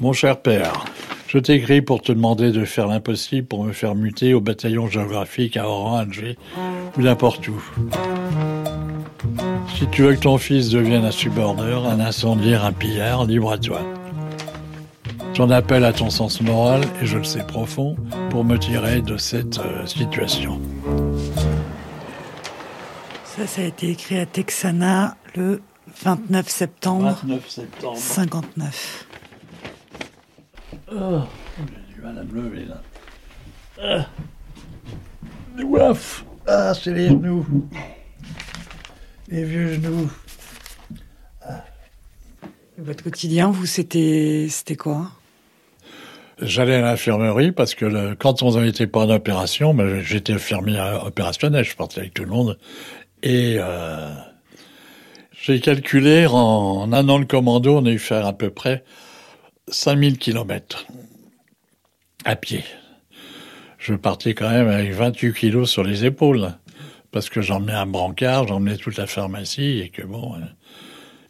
Mon cher père, je t'écris pour te demander de faire l'impossible pour me faire muter au bataillon géographique à Oran, Alger, ou n'importe où. Si tu veux que ton fils devienne un subordeur, un incendiaire, un pillard, libre à toi. J'en appelle à ton sens moral, et je le sais profond, pour me tirer de cette euh, situation. Ça, ça a été écrit à Texana le 29 septembre 29 septembre. 59. Oh, j'ai du mal à me lever là. Ah. Ah, c'est les genoux. Les vieux genoux. Votre quotidien, vous, c'était c'était quoi? J'allais à l'infirmerie parce que le- quand on n'était pas en opération, ben, j'étais infirmier opérationnel, je partais avec tout le monde. Et euh, j'ai calculé, en un an de commando, on a eu faire à peu près 5000 kilomètres à pied. Je partais quand même avec 28 kilos sur les épaules, parce que j'emmenais un brancard, j'emmenais toute la pharmacie, et que bon, euh,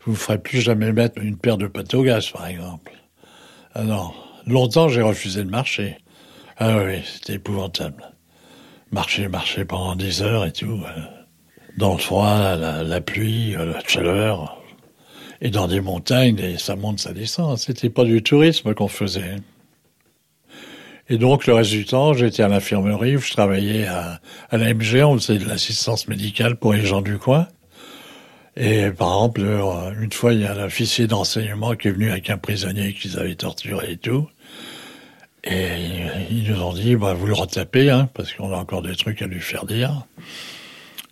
vous ne ferez plus jamais mettre une paire de pâtes au gaz, par exemple. Ah non, longtemps j'ai refusé de marcher. Ah oui, c'était épouvantable. Marcher, marcher pendant des heures et tout. Dans le froid, la, pluie, euh, la chaleur. Et dans des montagnes, et ça monte, ça descend. C'était pas du tourisme qu'on faisait. Et donc, le reste du temps, j'étais à l'infirmerie, je travaillais à, l'AMG, on faisait de l'assistance médicale pour les gens du coin. Et par exemple, euh, une fois, il y a un officier d'enseignement qui est venu avec un prisonnier qu'ils avaient torturé et tout. Et ils nous ont dit, bah, vous le retapez, hein, parce qu'on a encore des trucs à lui faire dire.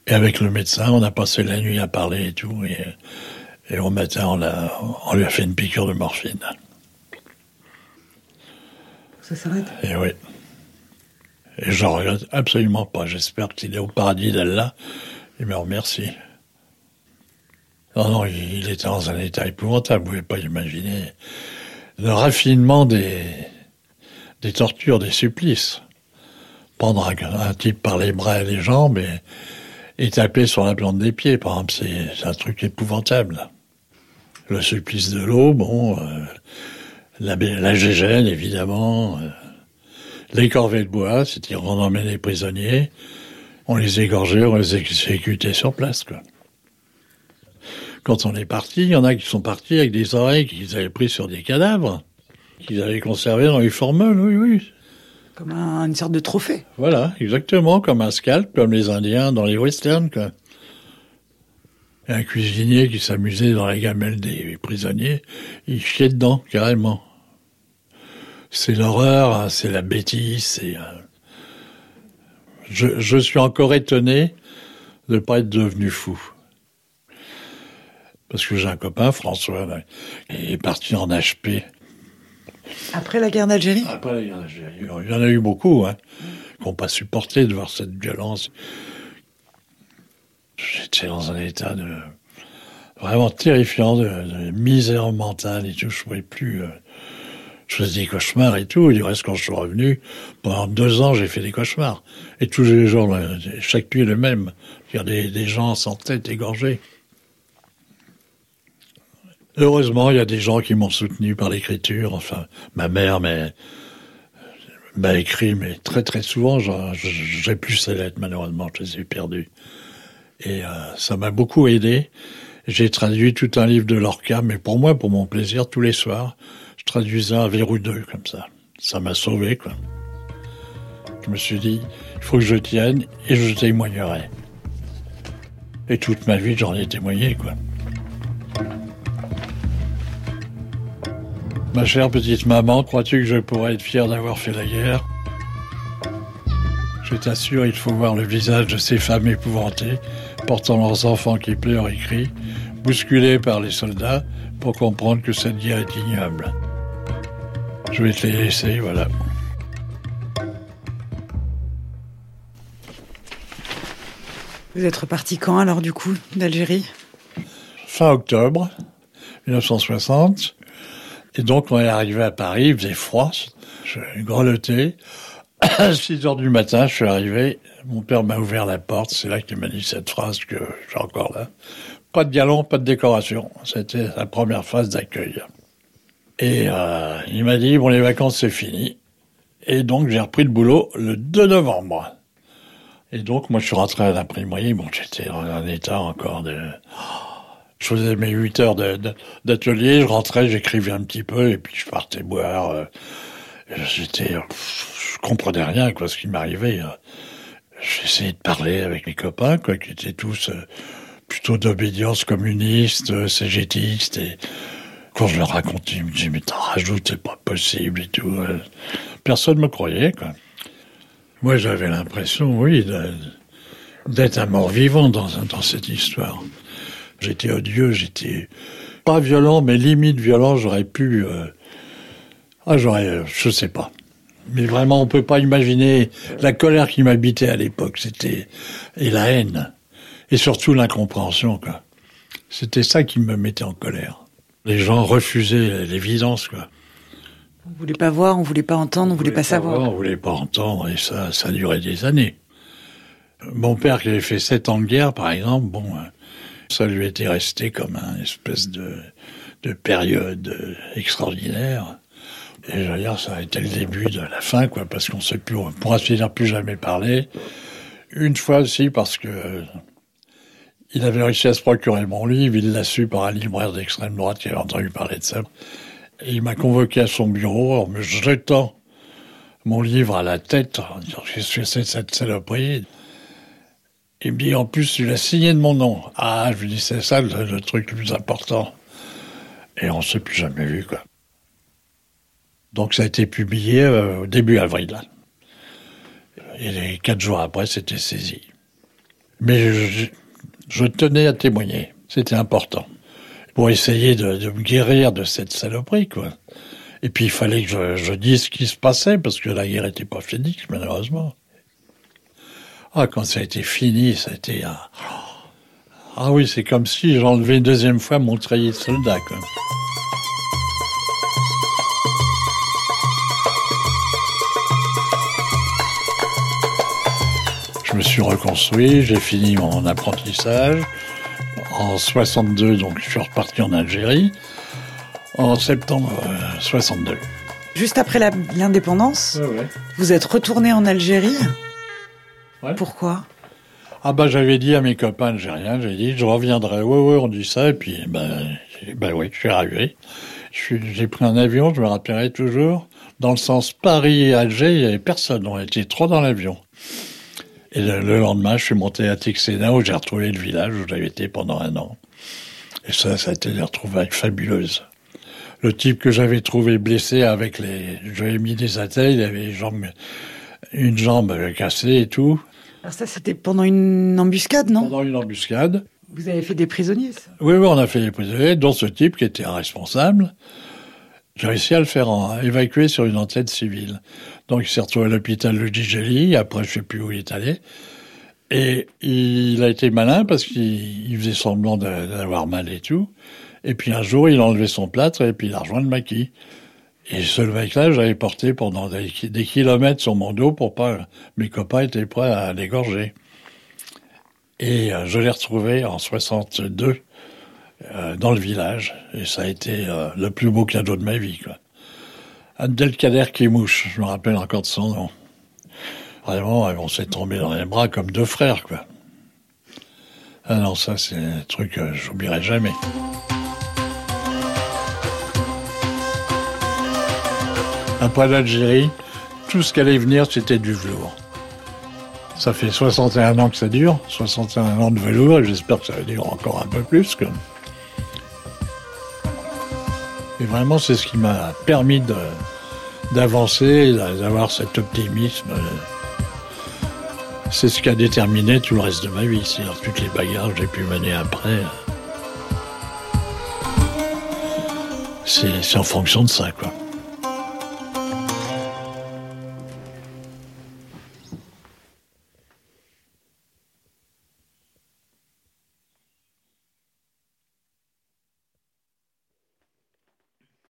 Et avec le médecin, on a passé la nuit à parler et tout. Et, et au matin, on, a, on lui a fait une piqûre de morphine. Ça s'arrête? Et oui. Et j'en regrette absolument pas. J'espère qu'il est au paradis d'Allah. Il me remercie. Non, non, il, était dans un état épouvantable. Vous pouvez pas imaginer le raffinement des, des tortures, des supplices. Prendre un, un type par les bras et les jambes et, et taper sur la plante des pieds, par exemple, c'est un truc épouvantable. Le supplice de l'eau, bon, euh, la, la gégène, évidemment, euh, les corvées de bois, c'était on emmenait les prisonniers, on les égorgeait, on les exécutait sur place, quoi. Quand on est parti, il y en a qui sont partis avec des oreilles qu'ils avaient pris sur des cadavres, qu'ils avaient conservés dans les formules, oui, oui. Comme un- une sorte de trophée. Voilà, exactement, comme un scalp, comme les Indiens dans les westerns, un cuisinier qui s'amusait dans la gamelle des prisonniers, il chiait dedans, carrément. C'est l'horreur, hein, c'est la bêtise, euh, Je, suis encore étonné de ne pas être devenu fou. Parce que j'ai un copain, François, qui est parti en HP. Après la guerre d'Algérie? Après la guerre d'Algérie, il y en a eu beaucoup, hein, qui n'ont pas supporté de voir cette violence. J'étais dans un état de vraiment terrifiant, de, misère mentale et tout. Je ne pouvais plus. euh, je faisais des cauchemars et tout. Du reste, quand je suis revenu, pendant deux ans, j'ai fait des cauchemars. Et tous les jours, le- chaque nuit le même. Il y a des gens sans tête, égorgés. Heureusement, il y a des gens qui m'ont soutenu par l'écriture. Enfin, ma mère m'a écrit, mais très très souvent, j'ai plus ces lettres, malheureusement, je les ai perdues. Et euh, ça m'a beaucoup aidé. J'ai traduit tout un livre de Lorca, mais pour moi, pour mon plaisir, tous les soirs, je traduisais un verrou deux, comme ça. Ça m'a sauvé, quoi. Je me suis dit, il faut que je tienne, et je témoignerai. Et toute ma vie, j'en ai témoigné, quoi. Ma chère petite maman, crois-tu que je pourrais être fier d'avoir fait la guerre? Je t'assure, il faut voir le visage de ces femmes épouvantées, portant leurs enfants qui pleurent et crient, bousculées par les soldats, pour comprendre que cette guerre est ignoble. Je vais te les laisser, voilà. Vous êtes reparti quand alors du coup d'Algérie? Fin octobre 1960. Et donc, on est arrivé à Paris, il faisait froid, je grelottais. À 6 heures du matin, je suis arrivé, mon père m'a ouvert la porte, c'est là qu'il m'a dit cette phrase que j'ai encore là. Pas de galon, pas de décoration. C'était la première phase d'accueil. Et euh, il m'a dit, bon, les vacances, c'est fini. Et donc, j'ai repris le boulot le 2 novembre. Et donc, moi, je suis rentré à l'imprimerie. Bon, j'étais dans un état encore de... faisais mes 8 heures d'atelier, je rentrais, j'écrivais un petit peu, et puis je partais boire. Euh, j'étais... Je comprenais rien, quoi, ce qui m'arrivait. J'essayais de parler avec mes copains, qui étaient tous euh, plutôt d'obédience communiste, euh, cégétiste, et quand je leur racontais, ils me disaient, mais t'en rajoutes, c'est pas possible et tout. Euh. Personne ne me croyait. Moi, j'avais l'impression, oui, d'être un mort-vivant dans cette histoire. J'étais odieux, j'étais pas violent, mais limite violent, j'aurais pu... ah, j'aurais... je sais pas. Mais vraiment, on peut pas imaginer la colère qui m'habitait à l'époque. C'était et la haine et surtout l'incompréhension. Quoi. C'était ça qui me mettait en colère. Les gens refusaient l'évidence. Quoi. On voulait pas voir, on voulait pas entendre, on, voulait, pas, savoir. on voulait pas entendre et ça, ça durait des années. Mon père qui avait fait sept ans de guerre, par exemple, bon, ça lui était resté comme une espèce de, de période extraordinaire. Et je veux dire, ça a été le début de la fin, quoi, parce qu'on s'est plus, on pourra se plus jamais parler. Une fois aussi, parce que euh, il avait réussi à se procurer mon livre, il l'a su par un libraire d'extrême droite qui avait entendu parler de ça. Et il m'a convoqué à son bureau en me jetant mon livre à la tête, en disant Qu'est-ce que c'est cette saloperie? Il me dit En plus, tu l'as signé de mon nom. Ah, je lui dis C'est ça le, truc le plus important. Et on ne s'est plus jamais vu, quoi. Donc ça a été publié euh, au début avril. Et quatre jours après, c'était saisi. Mais je, tenais à témoigner. C'était important. Pour essayer de, me guérir de cette saloperie, quoi. Et puis il fallait que je, dise ce qui se passait, parce que la guerre n'était pas finie, malheureusement. Ah, quand ça a été fini, ça a été... Ah oui, c'est comme si j'enlevais une deuxième fois mon treillis de soldat, quoi. Je me suis reconstruit, j'ai fini mon apprentissage. En 62, donc je suis reparti en Algérie. En septembre 62. Euh, Juste après l'indépendance, vous êtes retourné en Algérie? Pourquoi? Ah bah j'avais dit à mes copains algériens, j'ai dit je reviendrai. Ouais ouais, on dit ça et puis ben bah, oui, je suis arrivé. J'ai pris un avion, je me rappellerai toujours. Dans le sens Paris-Alger, il n'y avait personne. On était trois dans l'avion. Et le, lendemain, je suis monté à Tixena où j'ai retrouvé le village où j'avais été pendant un an. Et ça, ça a été des retrouvailles fabuleuses. Le type que j'avais trouvé blessé avec les, j'avais mis des attelles, il avait une jambe, une jambe cassée et tout. Alors ça, c'était pendant une embuscade, non? Pendant une embuscade. Vous avez fait des prisonniers, ça? Oui, oui, on a fait des prisonniers, dont ce type qui était un responsable. J'ai réussi à le faire évacuer sur une antenne civile. Donc il s'est retrouvé à l'hôpital de Gigeli, après je sais plus où il est allé. Et il a été malin parce qu'il faisait semblant d'avoir mal et tout. Et puis un jour, il a enlevé son plâtre et puis il a rejoint le maquis. Et ce mec-là, j'avais porté pendant des, kilomètres sur mon dos pour pas... Mes copains étaient prêts à l'égorger. Et euh, je l'ai retrouvé en 62 euh, dans le village. Et ça a été euh, le plus beau cadeau de ma vie. Quoi. Abdelkader Kimouche, je me rappelle encore de son nom. Vraiment, on s'est tombé dans les bras comme deux frères, quoi. Ah non, ça, c'est un truc que j'oublierai jamais. Après l'Algérie, tout ce qui allait venir, c'était du velours. Ça fait 61 ans que ça dure, 61 ans de velours, et j'espère que ça va durer encore un peu plus. Et vraiment, c'est ce qui m'a permis d'avancer, d'avoir cet optimisme. C'est ce qui a déterminé tout le reste de ma vie, c'est-à-dire toutes les bagarres que j'ai pu mener après. C'est en fonction de ça.